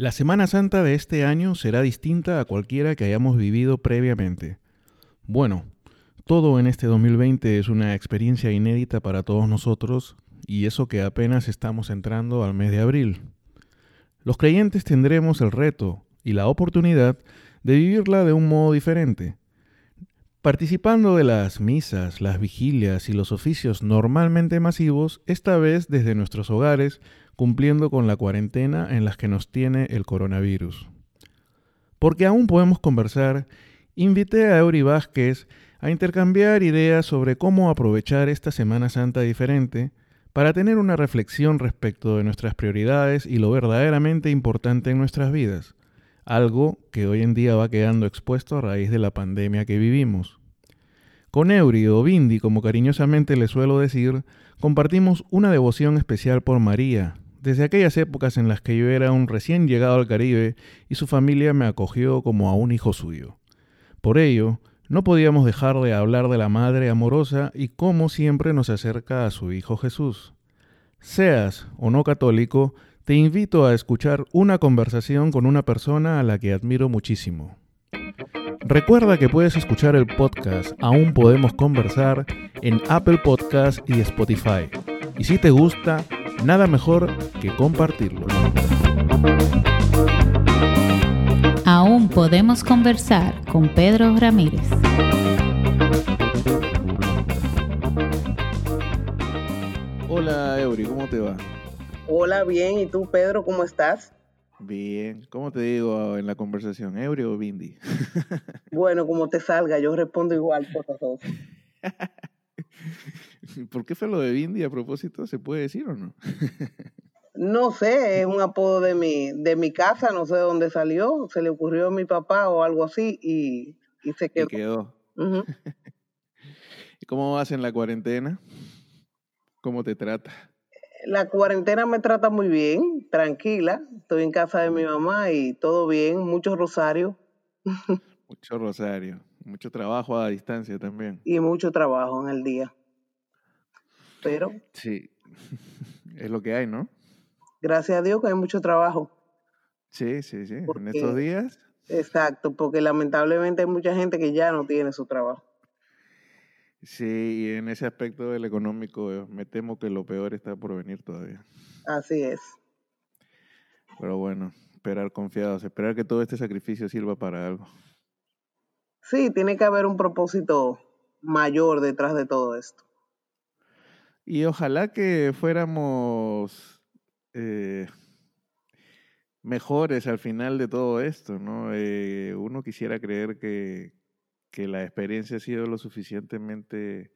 La Semana Santa de este año será distinta a cualquiera que hayamos vivido previamente. Bueno, todo en este 2020 es una experiencia inédita para todos nosotros y eso que apenas estamos entrando al mes de abril. Los creyentes tendremos el reto y la oportunidad de vivirla de un modo diferente. Participando de las misas, las vigilias y los oficios normalmente masivos, esta vez desde nuestros hogares, cumpliendo con la cuarentena en las que nos tiene el coronavirus. Porque aún podemos conversar, invité a Eury Vázquez a intercambiar ideas sobre cómo aprovechar esta Semana Santa diferente para tener una reflexión respecto de nuestras prioridades y lo verdaderamente importante en nuestras vidas, algo que hoy en día va quedando expuesto a raíz de la pandemia que vivimos. Con Eury o Bindi, como cariñosamente le suelo decir, compartimos una devoción especial por María, desde aquellas épocas en las que yo era un recién llegado al Caribe y su familia me acogió como a un hijo suyo. Por ello, no podíamos dejar de hablar de la Madre amorosa y cómo siempre nos acerca a su Hijo Jesús. Seas o no católico, te invito a escuchar una conversación con una persona a la que admiro muchísimo. Recuerda que puedes escuchar el podcast Aún Podemos Conversar en Apple Podcast y Spotify. Y si te gusta, nada mejor que compartirlo. Aún podemos conversar con Pedro Ramírez. Hola Eury, ¿cómo te va? Hola, bien. ¿Y tú, Pedro, cómo estás? Bien. ¿Cómo te digo en la conversación? ¿Eury o Bindi? bueno, como te salga, yo respondo igual por los dos. ¿Por qué fue lo de Bindi a propósito? ¿Se puede decir o no? no sé, es un apodo de mi, de mi casa, no sé de dónde salió, se le ocurrió a mi papá o algo así y, se quedó. Y quedó. ¿Y cómo vas en la cuarentena? ¿Cómo te trata? La cuarentena me trata muy bien, tranquila. Estoy en casa de mi mamá y todo bien, mucho rosario. Mucho rosario, mucho trabajo a distancia también. Y mucho trabajo en el día pero... Sí, es lo que hay, ¿no? Gracias a Dios que hay mucho trabajo. Sí, sí, sí, en estos días. Exacto, porque lamentablemente hay mucha gente que ya no tiene su trabajo. Sí, y en ese aspecto del económico me temo que lo peor está por venir todavía. Así es. Pero bueno, esperar confiados, esperar que todo este sacrificio sirva para algo. Sí, tiene que haber un propósito mayor detrás de todo esto. Y ojalá que fuéramos eh, mejores al final de todo esto, ¿no? Eh, uno quisiera creer que, la experiencia ha sido lo suficientemente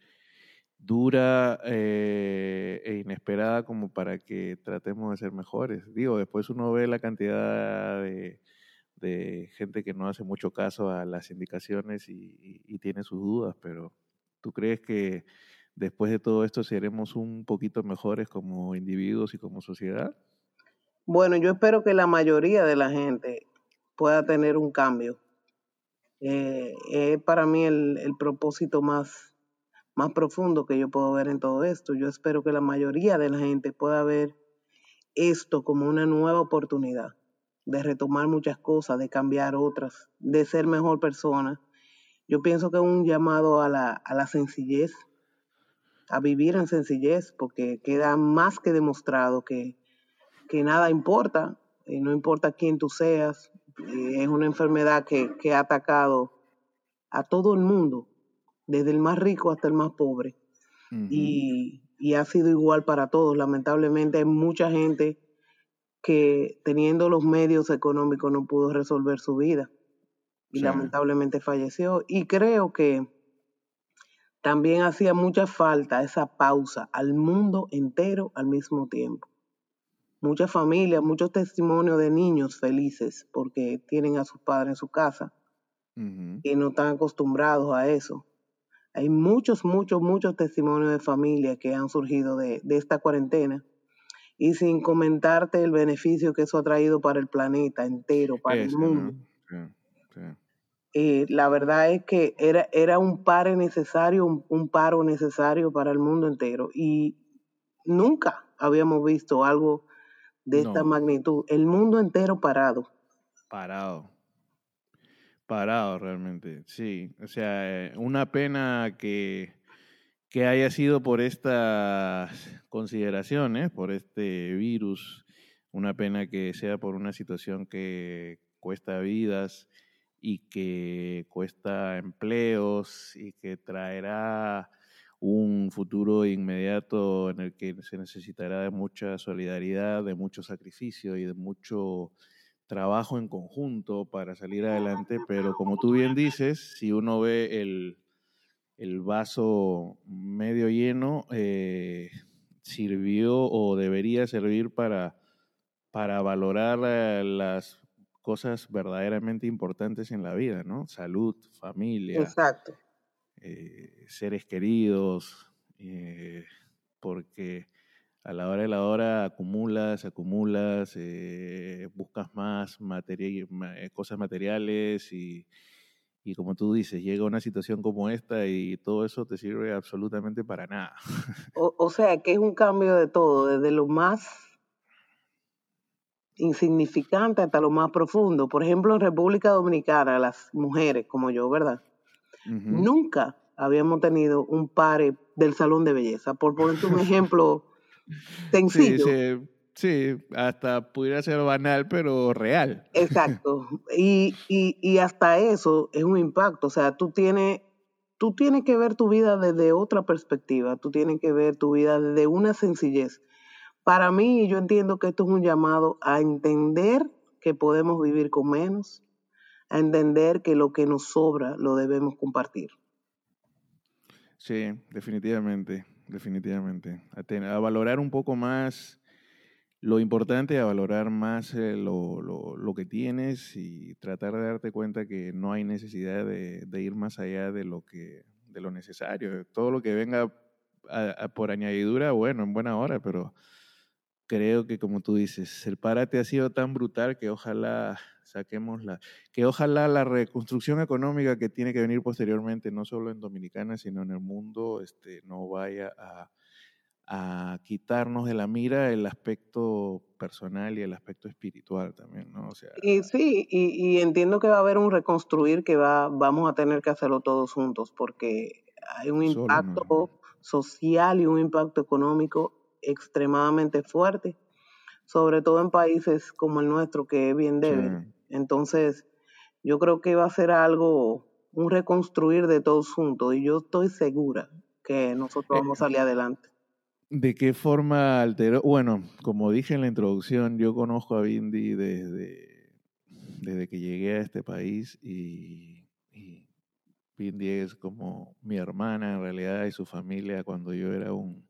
dura eh, e inesperada como para que tratemos de ser mejores. Digo, después uno ve la cantidad de, gente que no hace mucho caso a las indicaciones y tiene sus dudas, pero ¿tú crees que después de todo esto seremos un poquito mejores como individuos y como sociedad? Bueno, yo espero que la mayoría de la gente pueda tener un cambio. Eh, es para mí el, propósito más, más profundo que yo puedo ver en todo esto. Yo espero que la mayoría de la gente pueda ver esto como una nueva oportunidad de retomar muchas cosas, de cambiar otras, de ser mejor persona. Yo pienso que es un llamado a la, a la sencillez, a vivir en sencillez, porque queda más que demostrado que, que nada importa, y no importa quién tú seas, es una enfermedad que, que, ha atacado a todo el mundo, desde el más rico hasta el más pobre, y, y, ha sido igual para todos. Lamentablemente hay mucha gente que teniendo los medios económicos no pudo resolver su vida y lamentablemente falleció. Y creo que también hacía mucha falta esa pausa al mundo entero al mismo tiempo. Muchas familias, muchos testimonios de niños felices porque tienen a sus padres en su casa y no están acostumbrados a eso. Hay muchos, muchos, muchos testimonios de familias que han surgido de, esta cuarentena y sin comentarte el beneficio que eso ha traído para el planeta entero, para el mundo. Eh, la verdad es que era, era un paro necesario, un, paro necesario para el mundo entero. Y nunca habíamos visto algo de esta magnitud. El mundo entero parado. Parado. Parado realmente, sí. O sea, eh, una pena que, que haya sido por estas consideraciones, por este virus, una pena que sea por una situación que cuesta vidas y que cuesta empleos y que traerá un futuro inmediato en el que se necesitará de mucha solidaridad, de mucho sacrificio y de mucho trabajo en conjunto para salir adelante, pero como tú bien dices, si uno ve el, vaso medio lleno, eh, sirvió o debería servir para, para valorar eh, las cosas verdaderamente importantes en la vida, ¿no? Salud, familia. Exacto. Eh, seres queridos, eh, porque a la hora de la hora acumulas, acumulas, eh, buscas más cosas materiales y, y, como tú dices, llega una situación como esta y todo eso te sirve absolutamente para nada. O, o sea, que es un cambio de todo, desde lo más insignificante hasta lo más profundo. Por ejemplo, en República Dominicana, las mujeres como yo, ¿verdad? Nunca habíamos tenido un pare del salón de belleza, por ponerte un ejemplo sencillo. Sí, sí, hasta pudiera ser banal, pero real. Exacto. Y, y, y, hasta eso es un impacto. O sea, tú tienes, tú tienes que ver tu vida desde otra perspectiva, tú tienes que ver tu vida desde una sencillez. Para mí, yo entiendo que esto es un llamado a entender que podemos vivir con menos, a entender que lo que nos sobra lo debemos compartir. Sí, definitivamente, definitivamente. A, valorar un poco más lo importante, a valorar más eh, lo, que tienes y tratar de darte cuenta que no hay necesidad de, ir más allá de lo que de lo necesario. Todo lo que venga por añadidura, bueno, en buena hora, pero creo que como tú dices, el párate ha sido tan brutal que ojalá saquemos la, que ojalá la reconstrucción económica que tiene que venir posteriormente, no solo en Dominicana, sino en el mundo, este, no vaya a, quitarnos de la mira el aspecto personal y el aspecto espiritual también, ¿no? O sea, y sí, y, entiendo que va a haber un reconstruir que va, vamos a tener que hacerlo todos juntos, porque hay un impacto social y un impacto económico extremadamente fuerte, sobre todo en países como el nuestro, que es bien débil. Entonces, yo creo que va a ser algo, un reconstruir de todos juntos, y yo estoy segura que nosotros vamos a salir adelante. ¿De qué forma alteró? Bueno, como dije en la introducción, yo conozco a Bindi desde, desde que llegué a este país y, y Bindi es como mi hermana en realidad y su familia cuando yo era un,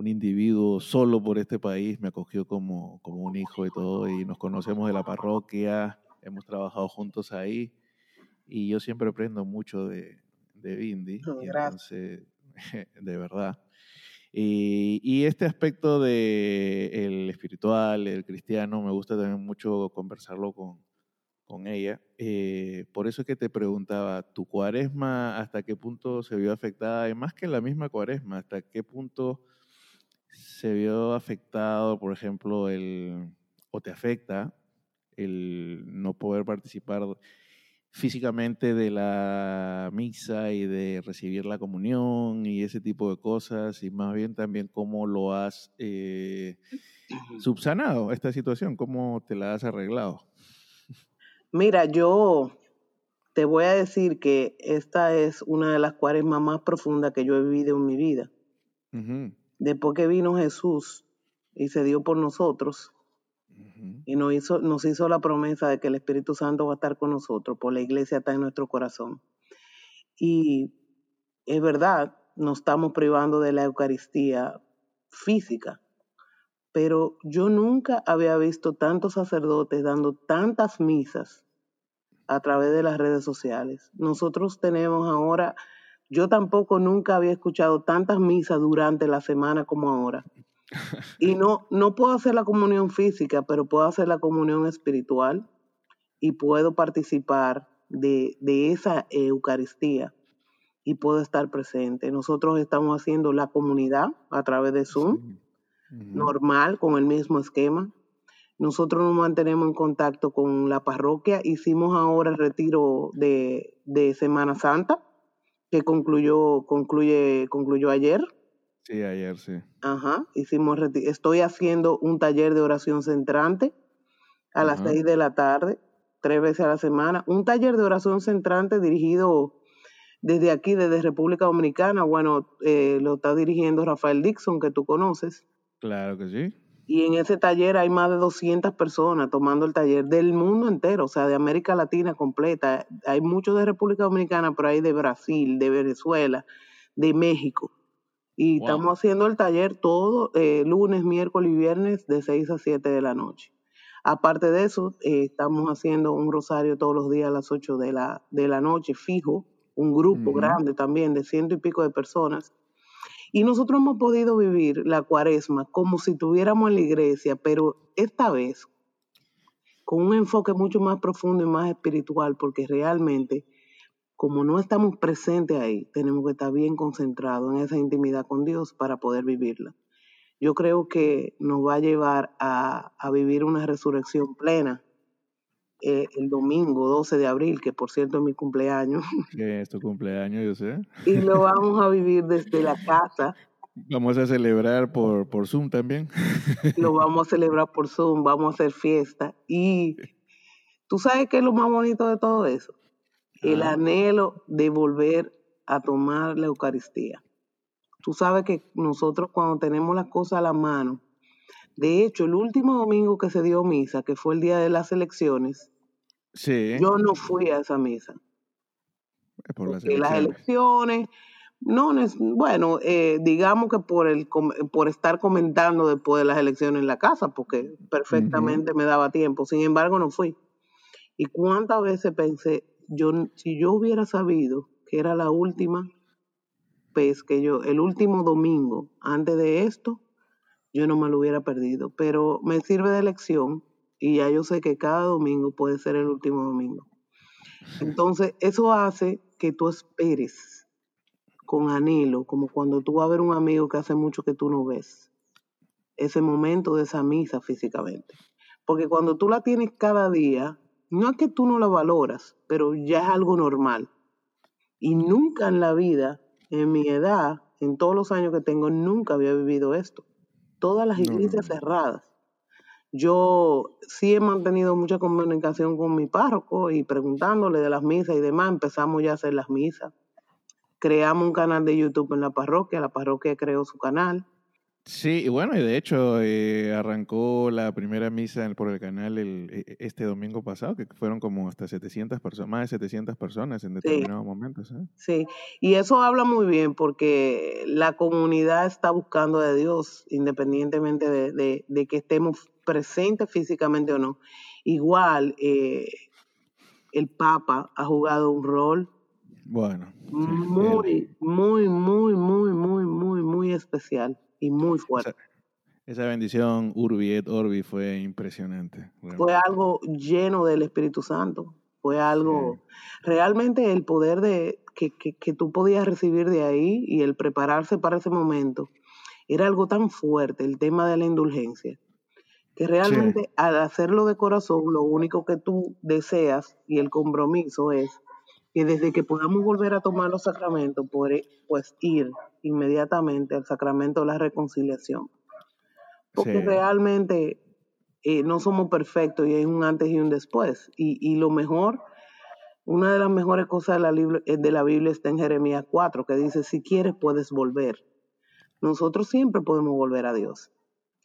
un individuo solo por este país, me acogió como, como un hijo y todo, y nos conocemos de la parroquia, hemos trabajado juntos ahí, y yo siempre aprendo mucho de, de Bindi, entonces, de verdad. Y, y, este aspecto de el espiritual, el cristiano, me gusta también mucho conversarlo con, con ella. Eh, por eso es que te preguntaba, ¿tu cuaresma hasta qué punto se vio afectada? Y más que la misma cuaresma, ¿hasta qué punto se vio afectado, por ejemplo, el, o te afecta el no poder participar físicamente de la misa y de recibir la comunión y ese tipo de cosas, y más bien también cómo lo has eh, subsanado esta situación, cómo te la has arreglado. Mira, yo te voy a decir que esta es una de las cuaresmas más profundas que yo he vivido en mi vida después que vino Jesús y se dio por nosotros y nos hizo, nos hizo la promesa de que el Espíritu Santo va a estar con nosotros, por la iglesia está en nuestro corazón. Y es verdad, nos estamos privando de la Eucaristía física, pero yo nunca había visto tantos sacerdotes dando tantas misas a través de las redes sociales. Nosotros tenemos ahora yo tampoco nunca había escuchado tantas misas durante la semana como ahora. Y no, no puedo hacer la comunión física, pero puedo hacer la comunión espiritual y puedo participar de, esa Eucaristía y puedo estar presente. Nosotros estamos haciendo la comunidad a través de Zoom, normal, con el mismo esquema. Nosotros nos mantenemos en contacto con la parroquia. Hicimos ahora el retiro de, de Semana Santa, que concluyó, concluye, concluyó ayer. Sí, ayer, sí. Ajá, hicimos estoy haciendo un taller de oración centrante a las seis de la tarde, tres veces a la semana. Un taller de oración centrante dirigido desde aquí, desde República Dominicana. Bueno, eh, lo está dirigiendo Rafael Dixon, que tú conoces. Claro que sí. Y en ese taller hay más de 200 personas tomando el taller del mundo entero, o sea, de América Latina completa. Hay muchos de República Dominicana, pero hay de Brasil, de Venezuela, de México. Y estamos haciendo el taller todo eh, lunes, miércoles y viernes de 6 a 7 de la noche. Aparte de eso, eh, estamos haciendo un rosario todos los días a las 8 de la, de la noche, fijo, un grupo grande también de ciento y pico de personas. Y nosotros hemos podido vivir la cuaresma como si tuviéramos en la iglesia, pero esta vez con un enfoque mucho más profundo y más espiritual, porque realmente como no estamos presentes ahí, tenemos que estar bien concentrados en esa intimidad con Dios para poder vivirla. Yo creo que nos va a llevar a, vivir una resurrección plena eh, el domingo 12 de abril, que por cierto es mi cumpleaños. Que es tu cumpleaños, yo sé. Y lo vamos a vivir desde la casa. Vamos a celebrar por, por Zoom también. Lo vamos a celebrar por Zoom, vamos a hacer fiesta. Y tú sabes qué es lo más bonito de todo eso el anhelo de volver a tomar la Eucaristía. Tú sabes que nosotros cuando tenemos las cosas a la mano, de hecho, el último domingo que se dio misa, que fue el día de las elecciones, yo no fui a esa misa. Por las elecciones. no, bueno, eh, digamos que por el por estar comentando después de las elecciones en la casa, porque perfectamente me daba tiempo. Sin embargo, no fui. Y cuántas veces pensé, yo, si yo hubiera sabido que era la última vez que yo, el último domingo antes de esto, yo no me lo hubiera perdido. Pero me sirve de lección y ya yo sé que cada domingo puede ser el último domingo. Entonces, eso hace que tú esperes con anhelo, como cuando tú vas a ver un amigo que hace mucho que tú no ves, ese momento de esa misa físicamente. Porque cuando tú la tienes cada día, no es que tú no la valoras, pero ya es algo normal. Y nunca en la vida, en mi edad, en todos los años que tengo, nunca había vivido esto. Todas las iglesias cerradas. Yo sí he mantenido mucha comunicación con mi párroco y preguntándole de las misas y demás. Empezamos ya a hacer las misas. Creamos un canal de YouTube en la parroquia. La parroquia creó su canal. Sí, y bueno, y de hecho eh, arrancó la primera misa por el canal el, e, este domingo pasado, que fueron como hasta 700 personas, más de 700 personas en determinados momentos. ¿eh? Sí, y eso habla muy bien porque la comunidad está buscando de Dios, independientemente de, de, que estemos presentes físicamente o no. Igual, eh, el Papa ha jugado un rol bueno, muy, muy, muy, muy, muy, muy, muy especial y muy fuerte. Esa, bendición Urbi et Orbi fue impresionante. Fue algo lleno del Espíritu Santo. Fue algo, realmente el poder de que, que, tú podías recibir de ahí y el prepararse para ese momento, era algo tan fuerte, el tema de la indulgencia, que realmente al hacerlo de corazón, lo único que tú deseas y el compromiso es que desde que podamos volver a tomar los sacramentos, pues ir inmediatamente al sacramento de la reconciliación. Porque realmente eh, no somos perfectos y hay un antes y un después. Y, lo mejor, una de las mejores cosas de la, eh, de la Biblia está en Jeremías 4, que dice, si quieres puedes volver. Nosotros siempre podemos volver a Dios.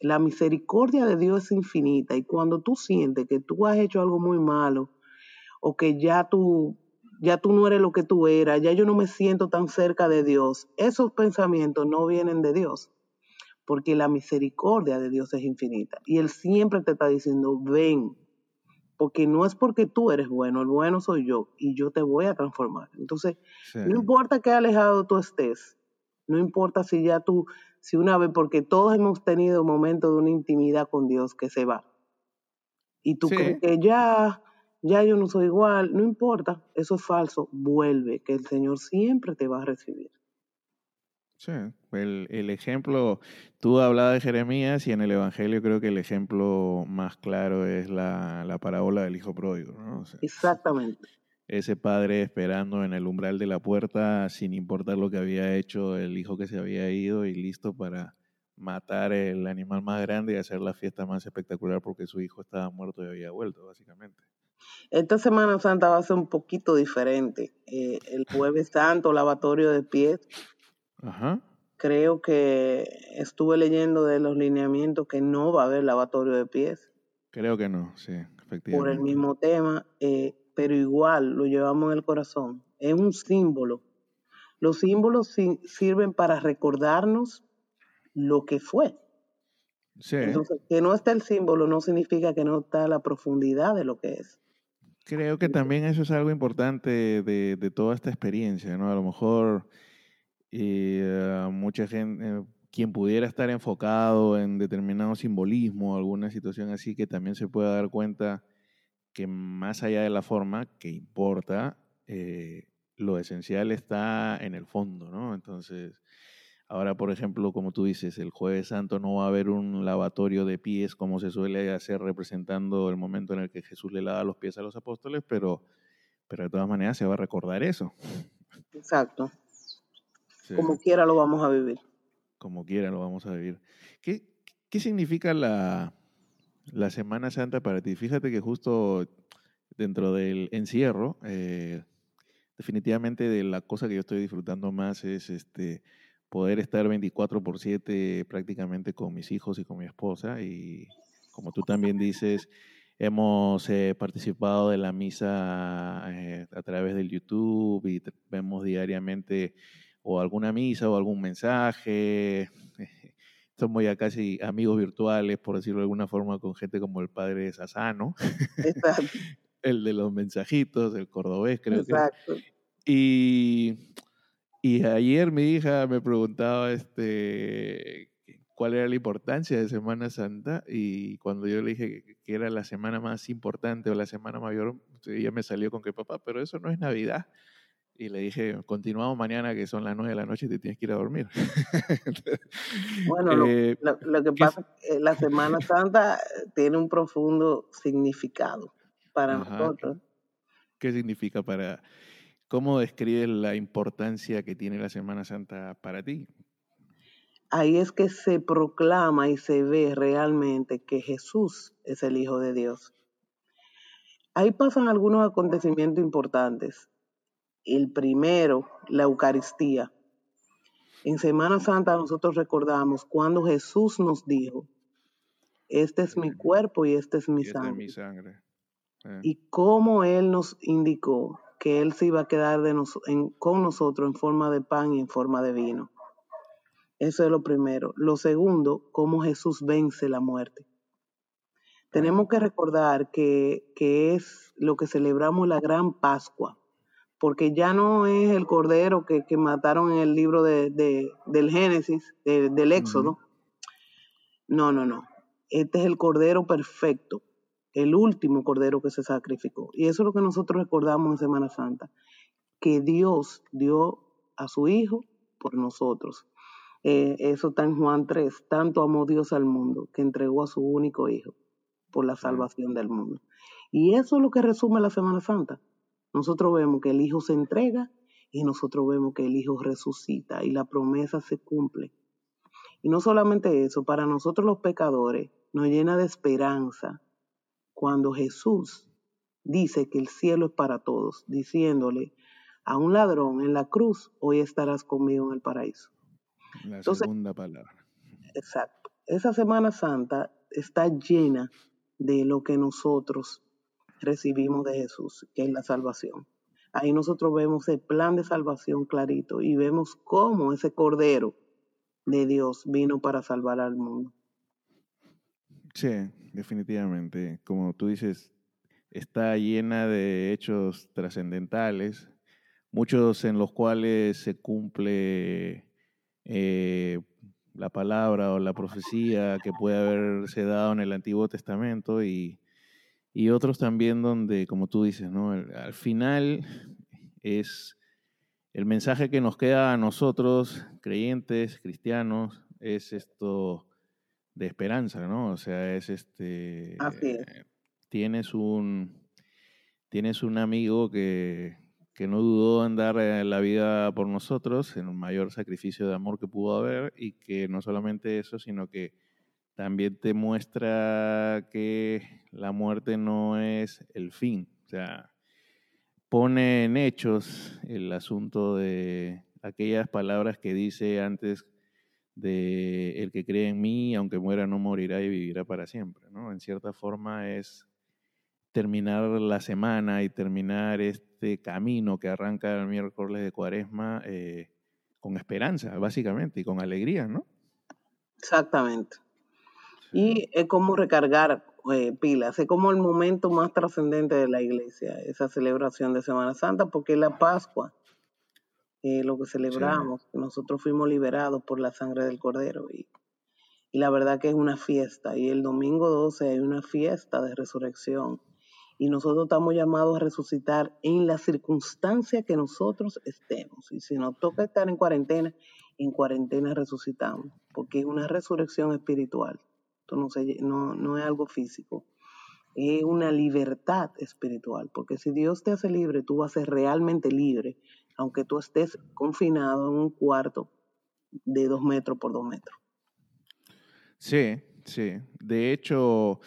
La misericordia de Dios es infinita y cuando tú sientes que tú has hecho algo muy malo o que ya tú ya tú no eres lo que tú eras, ya yo no me siento tan cerca de Dios. Esos pensamientos no vienen de Dios, porque la misericordia de Dios es infinita. Y Él siempre te está diciendo, ven, porque no es porque tú eres bueno, el bueno soy yo y yo te voy a transformar. Entonces, no importa qué alejado tú estés, no importa si ya tú, si una vez, porque todos hemos tenido momentos de una intimidad con Dios que se va. Y tú crees que ya, ya yo no soy igual, no importa, eso es falso, vuelve, que el Señor siempre te va a recibir. Sí, el, el, ejemplo, tú hablabas de Jeremías y en el Evangelio creo que el ejemplo más claro es la, la parábola del hijo pródigo. ¿no? Exactamente. Ese padre esperando en el umbral de la puerta sin importar lo que había hecho el hijo que se había ido y listo para matar el animal más grande y hacer la fiesta más espectacular porque su hijo estaba muerto y había vuelto, básicamente. Esta Semana Santa va a ser un poquito diferente. Eh, el jueves santo, lavatorio de pies. Ajá. Creo que estuve leyendo de los lineamientos que no va a haber lavatorio de pies. Creo que no, sí, efectivamente. Por el mismo tema, eh, pero igual lo llevamos en el corazón. Es un símbolo. Los símbolos sirven para recordarnos lo que fue. Sí. Entonces, que no esté el símbolo no significa que no está la profundidad de lo que es. Creo que también eso es algo importante de, de toda esta experiencia, ¿no? A lo mejor eh, mucha gente, eh, quien pudiera estar enfocado en determinado simbolismo, alguna situación así, que también se pueda dar cuenta que más allá de la forma que importa, eh, lo esencial está en el fondo, ¿no? Entonces, Ahora, por ejemplo, como tú dices, el jueves santo no va a haber un lavatorio de pies como se suele hacer representando el momento en el que Jesús le lava los pies a los apóstoles, pero, pero de todas maneras se va a recordar eso. Exacto. Como quiera lo vamos a vivir. Como quiera lo vamos a vivir. ¿Qué, qué significa la, la Semana Santa para ti? Fíjate que justo dentro del encierro, eh, definitivamente de la cosa que yo estoy disfrutando más es este poder estar 24 por 7 prácticamente con mis hijos y con mi esposa. Y como tú también dices, hemos eh, participado de la misa eh, a través del YouTube y vemos diariamente o alguna misa o algún mensaje. Somos ya casi amigos virtuales, por decirlo de alguna forma, con gente como el padre Sassano, el de los mensajitos, el cordobés, creo Exacto. que. Y y ayer mi hija me preguntaba este, cuál era la importancia de Semana Santa y cuando yo le dije que era la semana más importante o la semana mayor, ella me salió con que papá, pero eso no es Navidad. Y le dije, continuamos mañana que son las nueve de la noche y te tienes que ir a dormir. bueno, eh, lo, que pasa es que la Semana Santa tiene un profundo significado para nosotros. ¿Qué significa para, ¿Cómo describes la importancia que tiene la Semana Santa para ti? Ahí es que se proclama y se ve realmente que Jesús es el Hijo de Dios. Ahí pasan algunos acontecimientos importantes. El primero, la Eucaristía. En Semana Santa nosotros recordamos cuando Jesús nos dijo, este es mi cuerpo y este es mi sangre. Es mi sangre. Eh. Y cómo Él nos indicó que Él se iba a quedar de en, con nosotros en forma de pan y en forma de vino. Eso es lo primero. Lo segundo, cómo Jesús vence la muerte. Tenemos que recordar que, que es lo que celebramos la gran Pascua, porque ya no es el cordero que, que mataron en el libro de, de, del Génesis, de, del Éxodo. No, no, no. Este es el cordero perfecto, el último cordero que se sacrificó. Y eso es lo que nosotros recordamos en Semana Santa, que Dios dio a su Hijo por nosotros. Eh, eso está en Juan 3, tanto amó Dios al mundo que entregó a su único Hijo por la salvación del mundo. Y eso es lo que resume la Semana Santa. Nosotros vemos que el Hijo se entrega y nosotros vemos que el Hijo resucita y la promesa se cumple. Y no solamente eso, para nosotros los pecadores nos llena de esperanza cuando Jesús dice que el cielo es para todos, diciéndole a un ladrón en la cruz, hoy estarás conmigo en el paraíso. La segunda palabra. Exacto. Esa Semana Santa está llena de lo que nosotros recibimos de Jesús, que es la salvación. Ahí nosotros vemos el plan de salvación clarito y vemos cómo ese Cordero de Dios vino para salvar al mundo. Sí, definitivamente. Como tú dices, está llena de hechos trascendentales, muchos en los cuales se cumple eh, la palabra o la profecía que puede haberse dado en el Antiguo Testamento y, y otros también donde, como tú dices, ¿no? al final es el mensaje que nos queda a nosotros, creyentes, cristianos, es esto de esperanza, ¿no? O sea, es este... Tienes un, tienes un amigo que, que no dudó en dar eh, la vida por nosotros, en un mayor sacrificio de amor que pudo haber, y que no solamente eso, sino que también te muestra que la muerte no es el fin. O sea, pone en hechos el asunto de aquellas palabras que dice antes de el que cree en mí, aunque muera, no morirá y vivirá para siempre. ¿no? En cierta forma es terminar la semana y terminar este camino que arranca el miércoles de cuaresma eh, con esperanza, básicamente, y con alegría, ¿no? Exactamente. Y es como recargar eh, pilas, es como el momento más trascendente de la iglesia, esa celebración de Semana Santa, porque es la Pascua, eh, lo que celebramos, que nosotros fuimos liberados por la sangre del Cordero. Y, y la verdad que es una fiesta. Y el domingo 12 hay una fiesta de resurrección y nosotros estamos llamados a resucitar en la circunstancia que nosotros estemos. Y si nos toca estar en cuarentena, en cuarentena resucitamos, porque es una resurrección espiritual. Esto no, no, no es algo físico, es una libertad espiritual, porque si Dios te hace libre, tú vas a ser realmente libre, aunque tú estés confinado en un cuarto de dos metros por dos metros. Sí, sí. De hecho,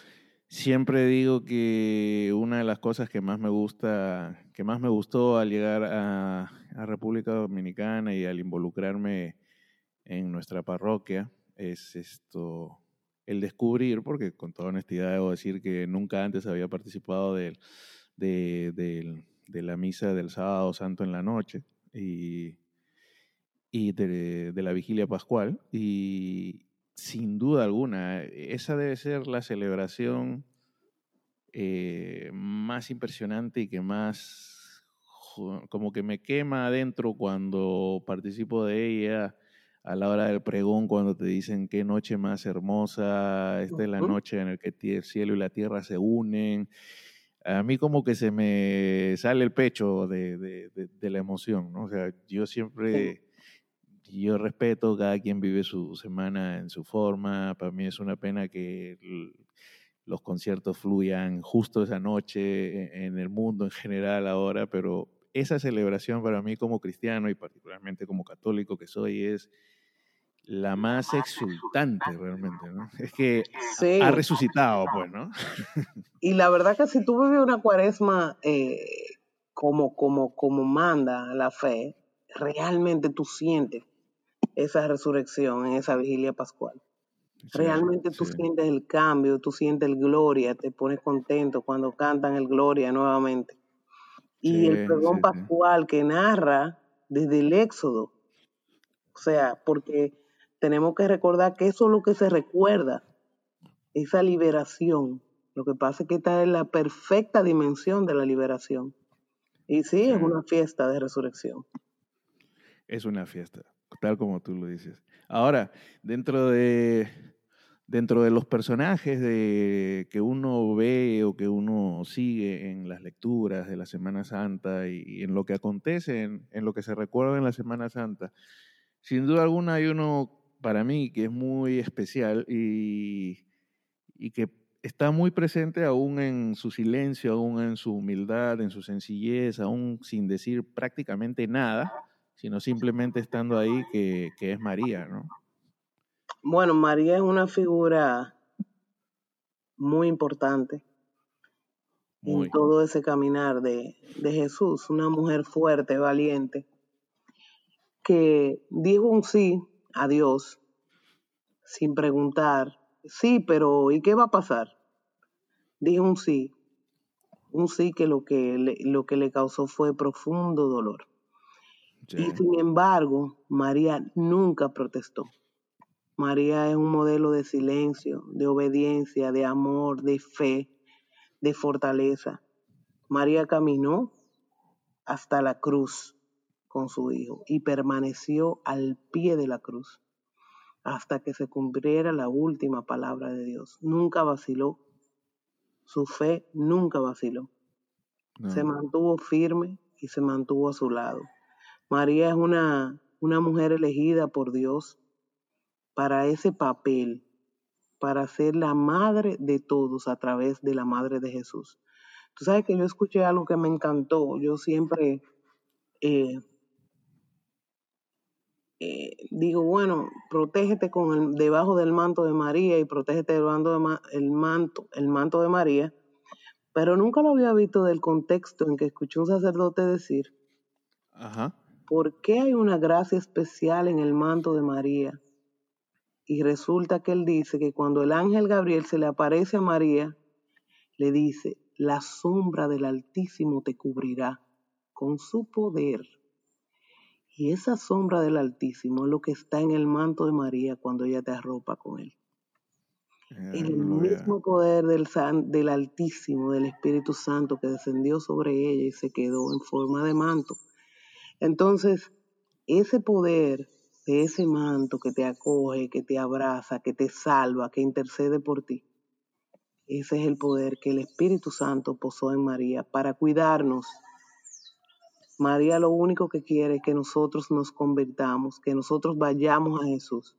Siempre digo que una de las cosas que más me gusta, que más me gustó al llegar a, República Dominicana y al involucrarme en nuestra parroquia es esto, el descubrir, porque con toda honestidad debo decir que nunca antes había participado de, de, la misa del sábado santo en la noche y, y de, de la vigilia pascual. Y, sin duda alguna, esa debe ser la celebración eh, más impresionante y que más como que me quema adentro cuando participo de ella a la hora del pregón, cuando te dicen qué noche más hermosa, esta es la noche en la que el cielo y la tierra se unen. A mí como que se me sale el pecho de, de, la emoción, ¿no? O sea, yo siempre yo respeto, cada quien vive su semana en su forma. Para mí es una pena que los conciertos fluyan justo esa noche e, en el mundo en general ahora, pero esa celebración para mí como cristiano y particularmente como católico que soy es la más exultante realmente, ¿no? Es que ha resucitado, pues, ¿no? Y la verdad que si tú vives una cuaresma eh, como, como, como manda la fe, realmente tú sientes esa resurrección en esa vigilia pascual. Realmente tú sientes el cambio, tú sientes el gloria, te pones contento cuando cantan el gloria nuevamente. Y el pregón pascual que narra desde el éxodo. O sea, porque tenemos que recordar que eso es lo que se recuerda, esa liberación. Lo que pasa es que está en la perfecta dimensión de la liberación. Y sí, es una fiesta de resurrección. Es una fiesta tal como tú lo dices. Ahora, dentro de, dentro de los personajes de, que uno ve o que uno sigue en las lecturas de la Semana Santa y, en lo que acontece, en, lo que se recuerda en la Semana Santa, sin duda alguna hay uno para mí que es muy especial y, y que está muy presente aún en su silencio, aún en su humildad, en su sencillez, aún sin decir prácticamente nada sino simplemente estando ahí que, es María, ¿no? Bueno, María es una figura muy importante en todo ese caminar de, de, Jesús, una mujer fuerte, valiente, que dijo un sí a Dios sin preguntar, sí, pero ¿y qué va a pasar? Dijo un sí, un sí que lo que lo que le causó fue profundo dolor. Y sin embargo, María nunca protestó. María es un modelo de silencio, de obediencia, de amor, de fe, de fortaleza. María caminó hasta la cruz con su hijo y permaneció al pie de la cruz hasta que se cumpliera la última palabra de Dios. Nunca vaciló. Su fe nunca vaciló. Se mantuvo firme y se mantuvo a su lado María es una, una mujer elegida por Dios para ese papel, para ser la madre de todos a través de la madre de Jesús. Tú sabes que yo escuché algo que me encantó. Yo siempre eh, eh, digo, bueno, protégete con el, debajo del manto de María y protégete del manto de, el manto, el manto de María, pero nunca lo había visto del contexto en que escuché un sacerdote decir, Ajá. ¿por qué hay una gracia especial en el manto de María? Y resulta que él dice que cuando el ángel Gabriel se le aparece a María, le dice, la sombra del Altísimo te cubrirá con su poder y esa sombra del Altísimo es lo que está en el manto de María cuando ella te arropa con él. el mismo poder del, del Altísimo, del Espíritu Santo que descendió sobre ella y se quedó en forma de manto. Entonces, ese poder de ese manto que te acoge, que te abraza, que te salva, que intercede por ti, ese es el poder que el Espíritu Santo posó en María para cuidarnos María lo único que quiere es que nosotros nos convertamos, que nosotros vayamos a Jesús.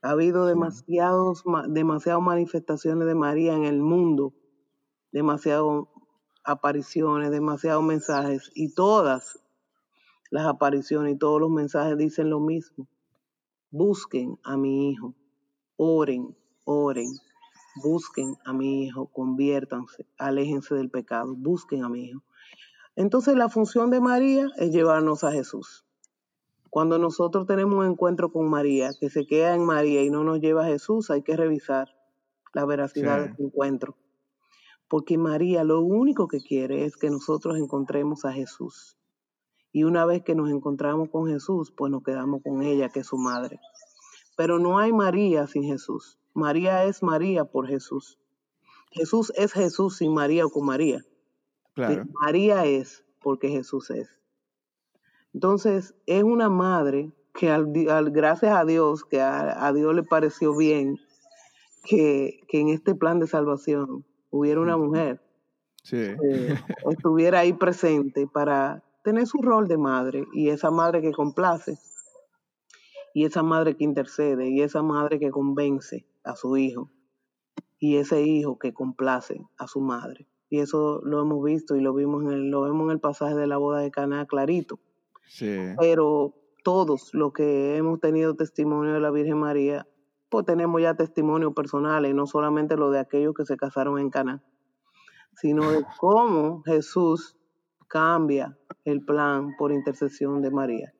Ha habido demasiados, demasiadas manifestaciones de María en el mundo, demasiadas apariciones, demasiados mensajes, y todas las apariciones y todos los mensajes dicen lo mismo. Busquen a mi hijo, oren, oren, busquen a mi hijo, conviértanse, aléjense del pecado, busquen a mi hijo. Entonces la función de María es llevarnos a Jesús. Cuando nosotros tenemos un encuentro con María, que se queda en María y no nos lleva a Jesús, hay que revisar la veracidad de ese encuentro. Porque María lo único que quiere es que nosotros encontremos a Jesús. Y una vez que nos encontramos con Jesús, pues nos quedamos con ella, que es su madre. Pero no hay María sin Jesús. María es María por Jesús. Jesús es Jesús sin María o con María. María es porque Jesús es. Entonces, es una madre que al, gracias a Dios, que a, Dios le pareció bien que, en este plan de salvación hubiera una mujer que estuviera ahí presente para tener su rol de madre y esa madre que complace y esa madre que intercede y esa madre que convence a su hijo y ese hijo que complace a su madre y eso lo hemos visto y lo vimos en el, lo vemos en el pasaje de la boda de Cana clarito. Sí. Pero todos los que hemos tenido testimonio de la Virgen María, pues tenemos ya testimonios personales, no solamente lo de aquellos que se casaron en Cana, sino de cómo Jesús cambia el plan por intercesión de María.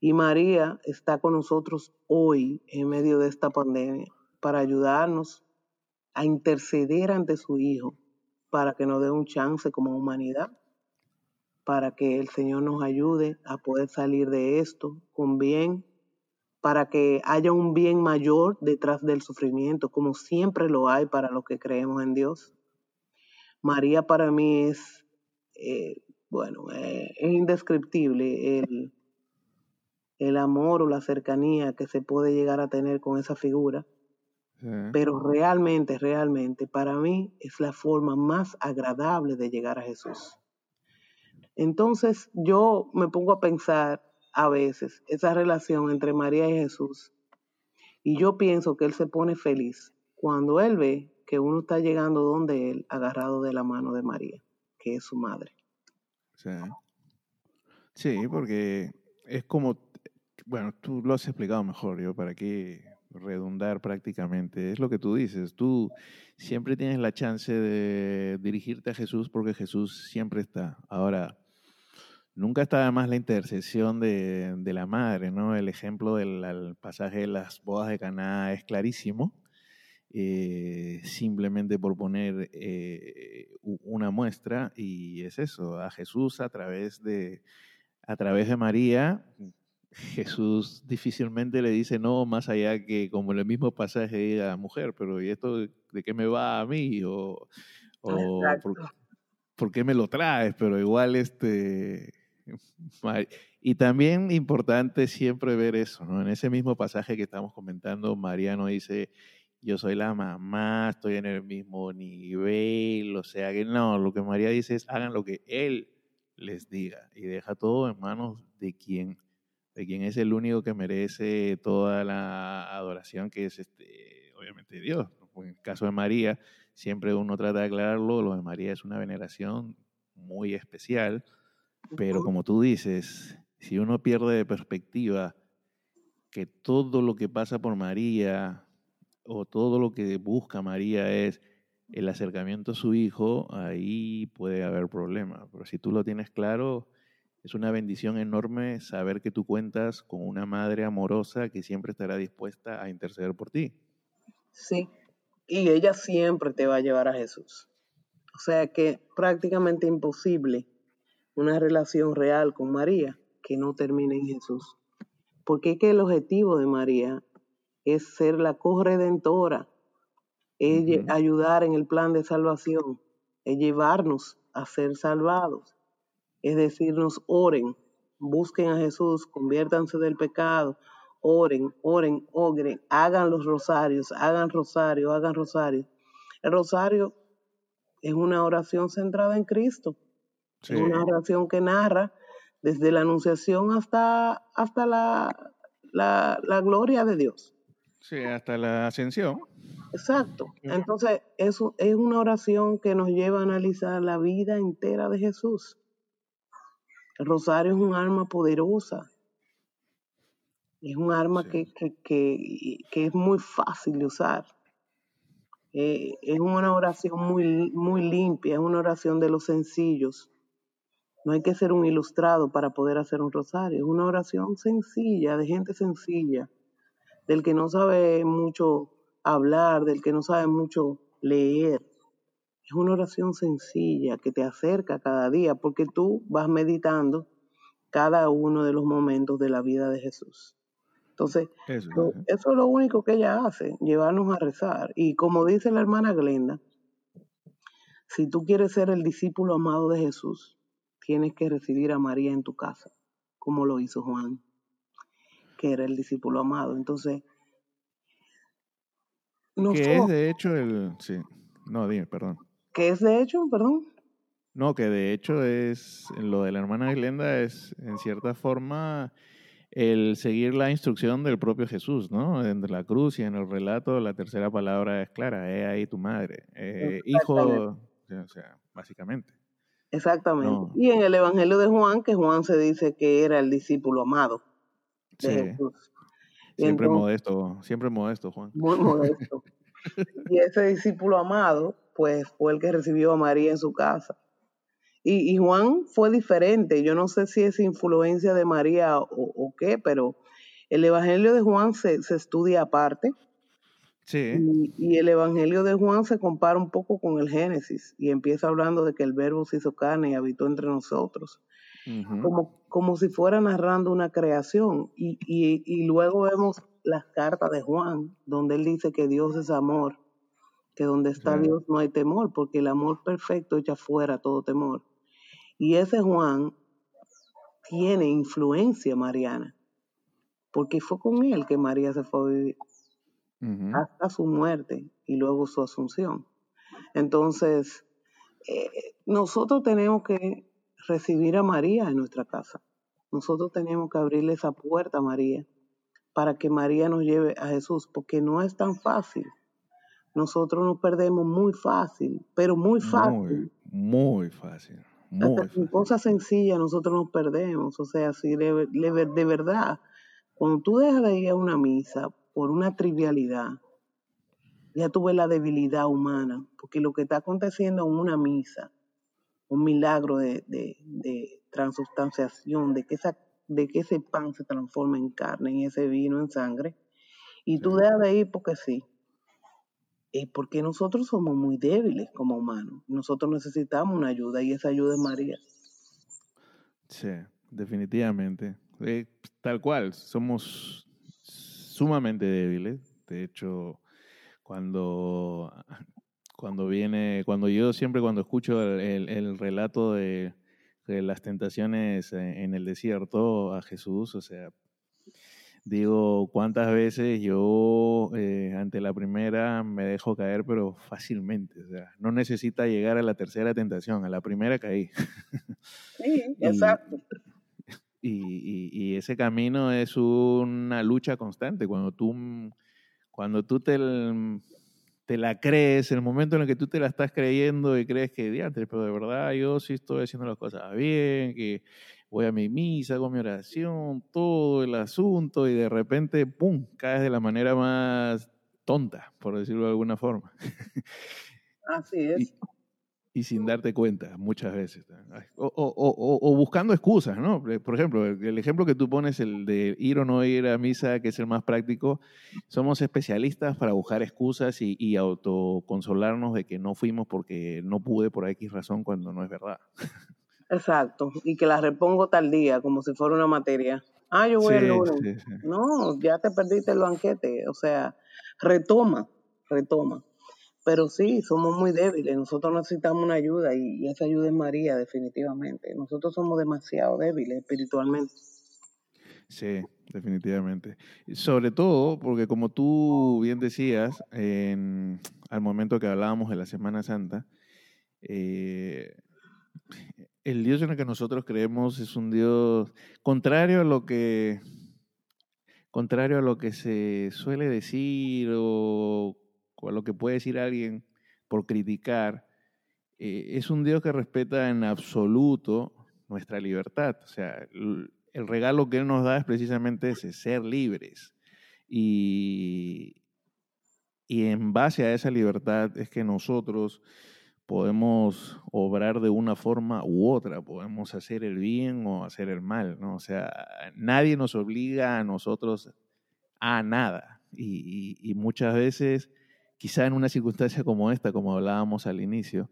Y María está con nosotros hoy en medio de esta pandemia para ayudarnos a interceder ante su Hijo para que nos dé un chance como humanidad, para que el Señor nos ayude a poder salir de esto con bien, para que haya un bien mayor detrás del sufrimiento, como siempre lo hay para los que creemos en Dios. María para mí es, eh, bueno, eh, es indescriptible el, el amor o la cercanía que se puede llegar a tener con esa figura pero realmente, realmente, para mí es la forma más agradable de llegar a Jesús. Entonces yo me pongo a pensar a veces esa relación entre María y Jesús y yo pienso que Él se pone feliz cuando Él ve que uno está llegando donde Él agarrado de la mano de María, que es su madre. Sí, sí porque es como, bueno, tú lo has explicado mejor, yo para qué redundar prácticamente. Es lo que tú dices, tú siempre tienes la chance de dirigirte a Jesús porque Jesús siempre está. Ahora, nunca está además la intercesión de, la madre, ¿no? El ejemplo del pasaje de las bodas de Caná es clarísimo. Eh, simplemente por poner eh, una muestra y es eso, a Jesús a través de a través de María Jesús difícilmente le dice no más allá que como el mismo pasaje de la mujer, pero ¿y esto de qué me va a mí? O, por, qué me lo traes? Pero igual este... Y también importante siempre ver eso, ¿no? En ese mismo pasaje que estamos comentando, Mariano dice, yo soy la mamá, estoy en el mismo nivel, o sea que no, lo que María dice es, hagan lo que Él les diga y deja todo en manos de quien, de quien es el único que merece toda la adoración, que es este, obviamente Dios. En el caso de María, siempre uno trata de aclararlo, lo de María es una veneración muy especial, pero como tú dices, si uno pierde de perspectiva que todo lo que pasa por María o todo lo que busca María es el acercamiento a su hijo, ahí puede haber problemas. Pero si tú lo tienes claro, es una bendición enorme saber que tú cuentas con una madre amorosa que siempre estará dispuesta a interceder por ti. Sí, y ella siempre te va a llevar a Jesús. O sea que prácticamente imposible una relación real con María que no termine en Jesús. Porque es que el objetivo de María es ser la corredentora es ayudar en el plan de salvación, es llevarnos a ser salvados, es decirnos, oren, busquen a Jesús, conviértanse del pecado, oren, oren, oren, hagan los rosarios, hagan rosario, hagan rosario. El rosario es una oración centrada en Cristo, es una oración que narra desde la anunciación hasta, hasta la, la, la gloria de Dios. Sí, hasta la ascensión. Exacto. Entonces, eso es una oración que nos lleva a analizar la vida entera de Jesús. El rosario es un arma poderosa. Es un arma que, es muy fácil de usar. Eh, es una oración muy, muy limpia, es una oración de los sencillos. No hay que ser un ilustrado para poder hacer un rosario. Es una oración sencilla, de gente sencilla, del que no sabe mucho hablar, del que no sabe mucho leer. Es una oración sencilla que te acerca cada día porque tú vas meditando cada uno de los momentos de la vida de Jesús. Entonces, eso, es lo único que ella hace, llevarnos a rezar. Y como dice la hermana Glenda, si tú quieres ser el discípulo amado de Jesús, tienes que recibir a María en tu casa, como lo hizo Juan, que era el discípulo amado. Entonces, que es de hecho el... Sí. No, dime, perdón. ¿Qué es de hecho? Perdón. No, que de hecho es lo de la hermana Glenda es en cierta forma el seguir la instrucción del propio Jesús, ¿no? En la cruz y en el relato la tercera palabra es clara, he ahí tu madre, eh, hijo, o sea, básicamente. Exactamente. Y en el Evangelio de Juan, que Juan se dice que era el discípulo amado de Jesús. Siempre modesto, siempre modesto, Juan. Muy modesto. y ese discípulo amado, pues fue el que recibió a María en su casa. Y, Juan fue diferente. Yo no sé si es influencia de María o, qué, pero el Evangelio de Juan se, estudia aparte. Sí. Y, el Evangelio de Juan se compara un poco con el Génesis y empieza hablando de que el verbo se hizo carne y habitó entre nosotros como, como si fuera narrando una creación. Y, y, luego vemos las cartas de Juan, donde él dice que Dios es amor, que donde está Dios no hay temor, porque el amor perfecto echa fuera todo temor. Y ese Juan tiene influencia mariana, porque fue con él que María se fue a vivir, hasta su muerte y luego su asunción. Entonces, eh, nosotros tenemos que recibir a María en nuestra casa. Nosotros tenemos que abrirle esa puerta a María para que María nos lleve a Jesús, porque no es tan fácil. Nosotros nos perdemos muy fácil, pero muy fácil. Muy, fácil. Muy fácil. cosas sencillas nosotros nos perdemos. O sea, si de, de verdad, cuando tú dejas de ir a una misa por una trivialidad, ya tuve la debilidad humana, porque lo que está aconteciendo en una misa un milagro de, de, transustanciación, de que, esa, de que ese pan se transforme en carne y ese vino en sangre. Y tú dejas de ir porque sí. Es porque nosotros somos muy débiles como humanos. Nosotros necesitamos una ayuda y esa ayuda es María. Sí, definitivamente. Eh, tal cual, somos sumamente débiles. De hecho, cuando cuando viene, cuando yo siempre cuando escucho el, relato de, las tentaciones en el desierto a Jesús, o sea, digo, cuántas veces yo eh, ante la primera me dejo caer, pero fácilmente, o sea, no necesita llegar a la tercera tentación, a la primera caí. Sí, exacto. Y, y, ese camino es una lucha constante. Cuando tú, cuando tú te, te la crees, el momento en el que tú te la estás creyendo y crees que, diantre, pero de verdad yo sí estoy haciendo las cosas bien, que voy a mi misa, hago mi oración, todo el asunto, y de repente, ¡pum!, caes de la manera más tonta, por decirlo de alguna forma. Así es y sin darte cuenta muchas veces. O, buscando excusas, ¿no? Por ejemplo, el, ejemplo que tú pones, el de ir o no ir a misa, que es el más práctico, somos especialistas para buscar excusas y, y autoconsolarnos de que no fuimos porque no pude por X razón cuando no es verdad. Exacto, y que la repongo tal día, como si fuera una materia. Ah, yo voy a lunes. No, ya te perdiste el banquete, o sea, retoma, retoma. Pero sí, somos muy débiles, nosotros necesitamos una ayuda y, esa ayuda es María, definitivamente. Nosotros somos demasiado débiles espiritualmente. Sí, definitivamente. Sobre todo porque como tú bien decías, al momento que hablábamos de la Semana Santa, eh, el Dios en el que nosotros creemos es un Dios contrario a lo que contrario a lo que se suele decir o a lo que puede decir alguien por criticar, eh, es un Dios que respeta en absoluto nuestra libertad. O sea, el, regalo que Él nos da es precisamente ese, ser libres. Y, y en base a esa libertad es que nosotros podemos obrar de una forma u otra, podemos hacer el bien o hacer el mal, ¿no? O sea, nadie nos obliga a nosotros a nada. y muchas veces quizá en una circunstancia como esta, como hablábamos al inicio,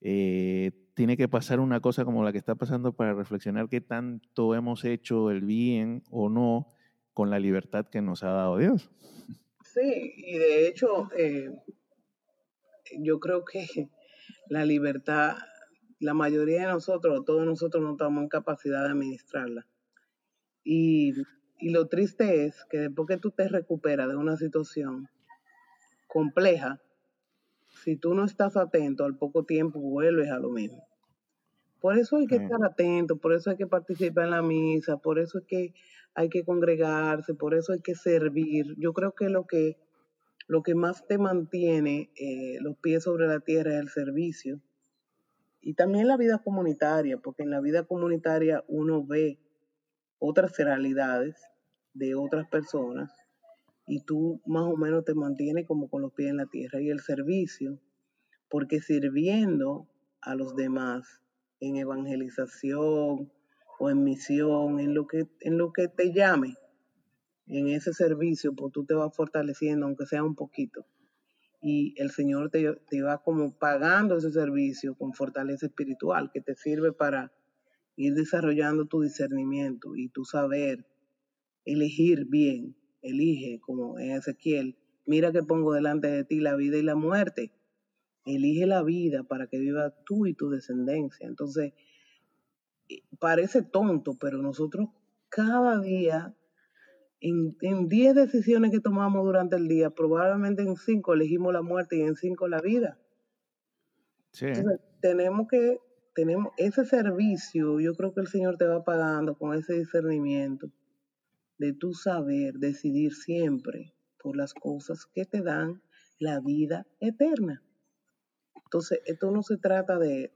eh, tiene que pasar una cosa como la que está pasando para reflexionar qué tanto hemos hecho el bien o no con la libertad que nos ha dado Dios. Sí, y de hecho, eh, yo creo que la libertad, la mayoría de nosotros, todos nosotros no estamos en capacidad de administrarla. Y, y lo triste es que después que tú te recuperas de una situación, compleja, si tú no estás atento, al poco tiempo vuelves a lo mismo. Por eso hay que estar atento, por eso hay que participar en la misa, por eso es que hay que congregarse, por eso hay que servir. Yo creo que lo que, lo que más te mantiene eh, los pies sobre la tierra es el servicio. Y también la vida comunitaria, porque en la vida comunitaria uno ve otras realidades de otras personas y tú más o menos te mantienes como con los pies en la tierra. Y el servicio, porque sirviendo a los demás en evangelización o en misión, en lo que, en lo que te llame, en ese servicio, pues tú te vas fortaleciendo, aunque sea un poquito. Y el Señor te, te va como pagando ese servicio con fortaleza espiritual que te sirve para ir desarrollando tu discernimiento y tu saber elegir bien elige, como en Ezequiel, mira que pongo delante de ti la vida y la muerte. Elige la vida para que viva tú y tu descendencia. Entonces, parece tonto, pero nosotros cada día, en 10 decisiones que tomamos durante el día, probablemente en 5 elegimos la muerte y en 5 la vida. Entonces, tenemos que, tenemos ese servicio, yo creo que el Señor te va pagando con ese discernimiento de tu saber decidir siempre por las cosas que te dan la vida eterna. Entonces, esto no se trata de,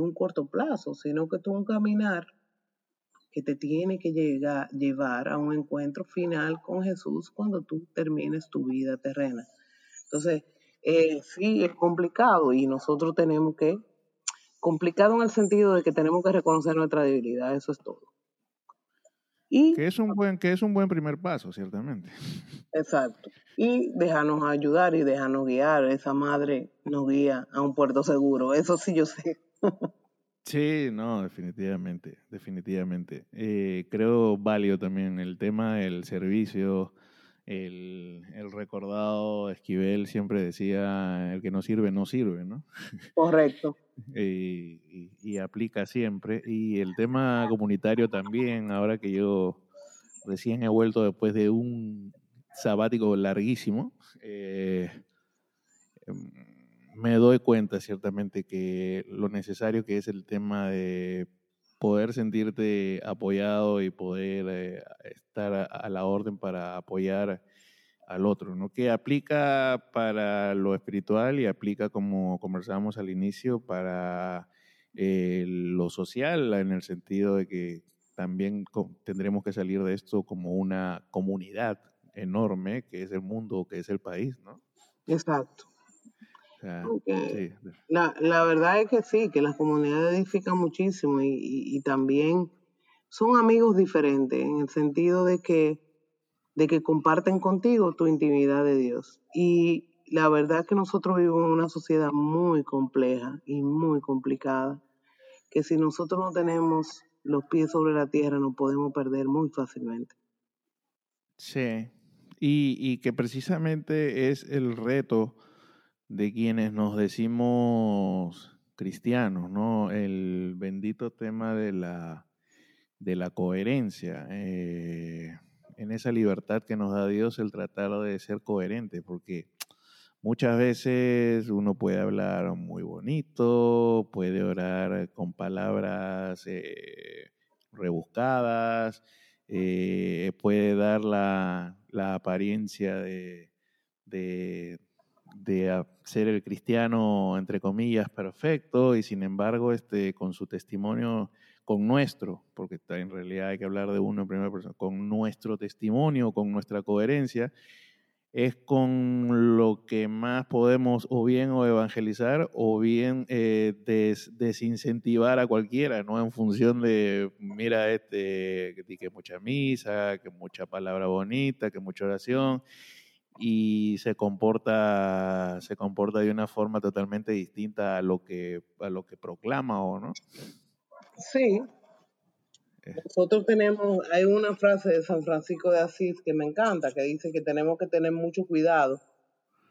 un corto plazo, sino que es un caminar que te tiene que llegar, llevar a un encuentro final con Jesús cuando tú termines tu vida terrena. Entonces, eh, sí, es complicado y nosotros tenemos que, complicado en el sentido de que tenemos que reconocer nuestra debilidad, eso es todo que, es un buen, que es un buen primer paso, ciertamente. Exacto. Y déjanos ayudar y déjanos guiar. Esa madre nos guía a un puerto seguro. Eso sí yo sé. Sí, no, definitivamente, definitivamente. Eh, creo válido también el tema del servicio. El, el, recordado Esquivel siempre decía, el que no sirve, no sirve, ¿no? Correcto. y, aplica siempre. Y el tema comunitario también, ahora que yo recién he vuelto después de un sabático larguísimo, eh, me doy cuenta ciertamente que lo necesario que es el tema de poder sentirte apoyado y poder eh, estar a, la orden para apoyar al otro, ¿no? Que aplica para lo espiritual y aplica, como conversábamos al inicio, para eh, lo social, en el sentido de que también tendremos que salir de esto como una comunidad enorme, que es el mundo, que es el país, ¿no? Exacto. La, la, verdad es que sí, que las comunidades edifican muchísimo y, y, también son amigos diferentes en el sentido de que, de que comparten contigo tu intimidad de Dios. Y la verdad es que nosotros vivimos en una sociedad muy compleja y muy complicada, que si nosotros no tenemos los pies sobre la tierra nos podemos perder muy fácilmente. Sí, y, y que precisamente es el reto de quienes nos decimos cristianos, ¿no? El bendito tema de la, de la coherencia. Eh, en esa libertad que nos da Dios el tratar de ser coherente, porque muchas veces uno puede hablar muy bonito, puede orar con palabras eh, rebuscadas, eh, puede dar la, apariencia de, de, ser el cristiano, entre comillas, perfecto, y sin embargo, este, con su testimonio, con nuestro, porque en realidad hay que hablar de uno en primera persona, con nuestro testimonio, con nuestra coherencia, es con lo que más podemos o bien o evangelizar o bien eh, desincentivar a cualquiera, ¿no? En función de, mira, este, que, mucha misa, que mucha palabra bonita, que mucha oración, y se comporta, se comporta de una forma totalmente distinta a lo que, a lo que proclama, ¿o no? Sí, nosotros tenemos, hay una frase de San Francisco de Asís que me encanta, que dice que tenemos que tener mucho cuidado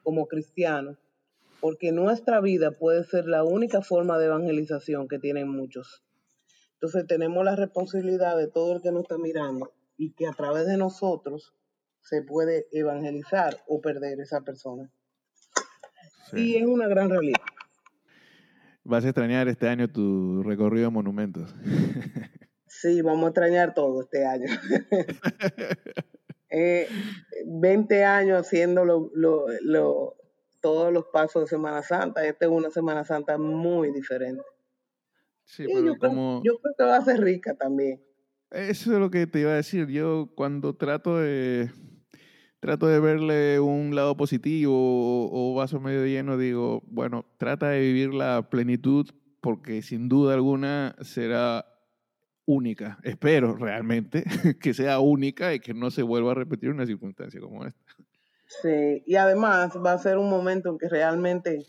como cristianos, porque nuestra vida puede ser la única forma de evangelización que tienen muchos. Entonces tenemos la responsabilidad de todo el que nos está mirando y que a través de nosotros se puede evangelizar o perder esa persona. Y es una gran realidad. Vas a extrañar este año tu recorrido de monumentos. Sí, vamos a extrañar todo este año. 20 eh, años haciendo todos los pasos de Semana Santa. Esta es una Semana Santa muy diferente. Sí, pero yo, como... creo, yo creo que va a ser rica también. Eso es lo que te iba a decir. Yo cuando trato de trato de verle un lado positivo o, vaso medio lleno, digo, bueno, trata de vivir la plenitud porque sin duda alguna será única. Espero realmente que sea única y que no se vuelva a repetir una circunstancia como esta. Sí, y además va a ser un momento en que realmente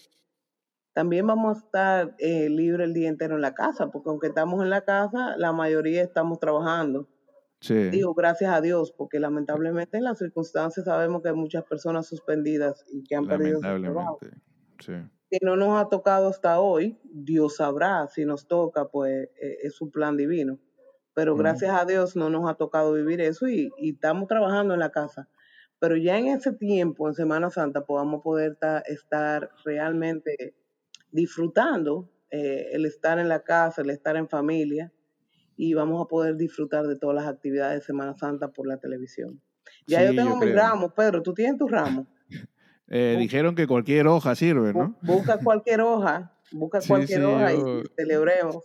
también vamos a estar eh, libres el día entero en la casa, porque aunque estamos en la casa, la mayoría estamos trabajando. Sí. Digo, gracias a Dios, porque lamentablemente en las circunstancias sabemos que hay muchas personas suspendidas y que han perdido su trabajo. Sí. Si no nos ha tocado hasta hoy, Dios sabrá si nos toca, pues eh, es su plan divino pero gracias a Dios no nos ha tocado vivir eso y, estamos trabajando en la casa. Pero ya en ese tiempo, en Semana Santa, podamos poder estar realmente disfrutando eh, el estar en la casa, el estar en familia y vamos a poder disfrutar de todas las actividades de Semana Santa por la televisión. Ya yo tengo mis ramos, Pedro, ¿tú tienes tu ramo? Eh, dijeron que cualquier hoja sirve, ¿no? Busca cualquier hoja, busca cualquier hoja y celebremos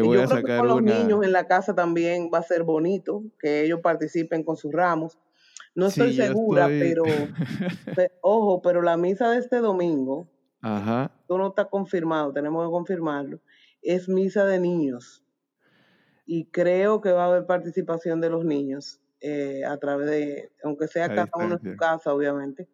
yo creo que con los niños en la casa también va a ser bonito que ellos participen con sus ramos. No estoy segura, pero ojo, pero la misa de este domingo, Ajá. no está confirmado, tenemos que confirmarlo, es misa de niños. Y creo que va a haber participación de los niños eh, a través de, aunque sea cada uno en su casa, obviamente.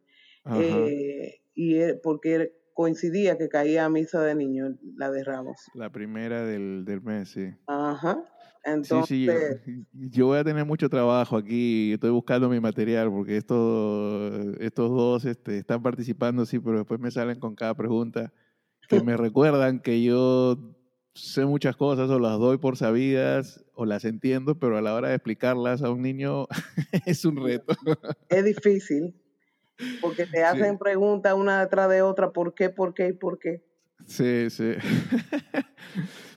Eh, y porque coincidía que caía a misa de niños, la de Ramos. La primera del, del mes, sí. Ajá. Entonces, sí, sí, yo, voy a tener mucho trabajo aquí, estoy buscando mi material porque estos, estos dos este, están participando, sí, pero después me salen con cada pregunta que me recuerdan que yo sé muchas cosas o las doy por sabidas o las entiendo, pero a la hora de explicarlas a un niño es un reto. Es difícil porque te hacen preguntas una detrás de otra, ¿por qué, por qué y por qué? Sí, sí.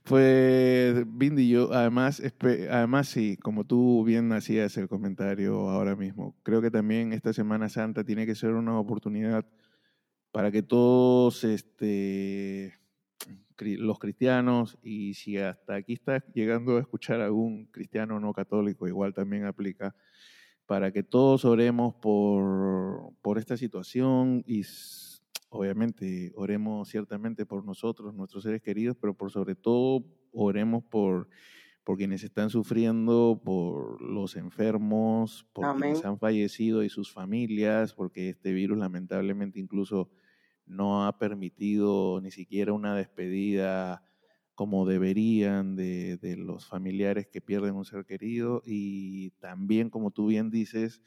Pues, Bindi, yo además, además sí, como tú bien hacías el comentario ahora mismo, creo que también esta Semana Santa tiene que ser una oportunidad para que todos este, los cristianos, y si hasta aquí estás llegando a escuchar a algún cristiano no católico, igual también aplica, para que todos oremos por, por esta situación y obviamente oremos ciertamente por nosotros, nuestros seres queridos, pero por sobre todo oremos por, por quienes están sufriendo, por los enfermos, por quienes han fallecido y sus familias, porque este virus lamentablemente incluso no ha permitido ni siquiera una despedida como deberían de, los familiares que pierden un ser querido. Y también, como tú bien dices,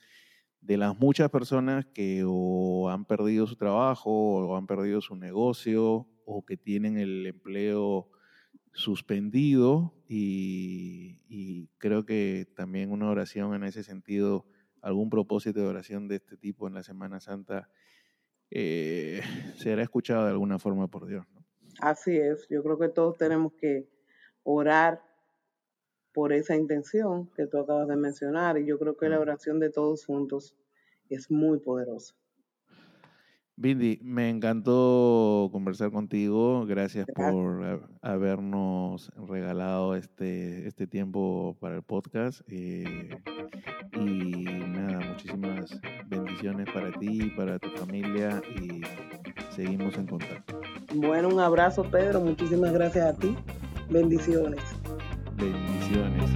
de las muchas personas que o han perdido su trabajo o han perdido su negocio o que tienen el empleo suspendido y creo que también una oración en ese sentido, algún propósito de oración de este tipo en la Semana Santa eh, será escuchado de alguna forma por Dios. Así es, yo creo que todos tenemos que orar por esa intención que tú acabas de mencionar y yo creo que la oración de todos juntos es muy poderosa. Bindi, me encantó conversar contigo. Gracias, por habernos regalado este, este tiempo para el podcast. Eh, y nada, muchísimas bendiciones para ti, para tu familia y seguimos en contacto. Bueno, un abrazo Pedro, muchísimas gracias a ti. Bendiciones. Bendiciones.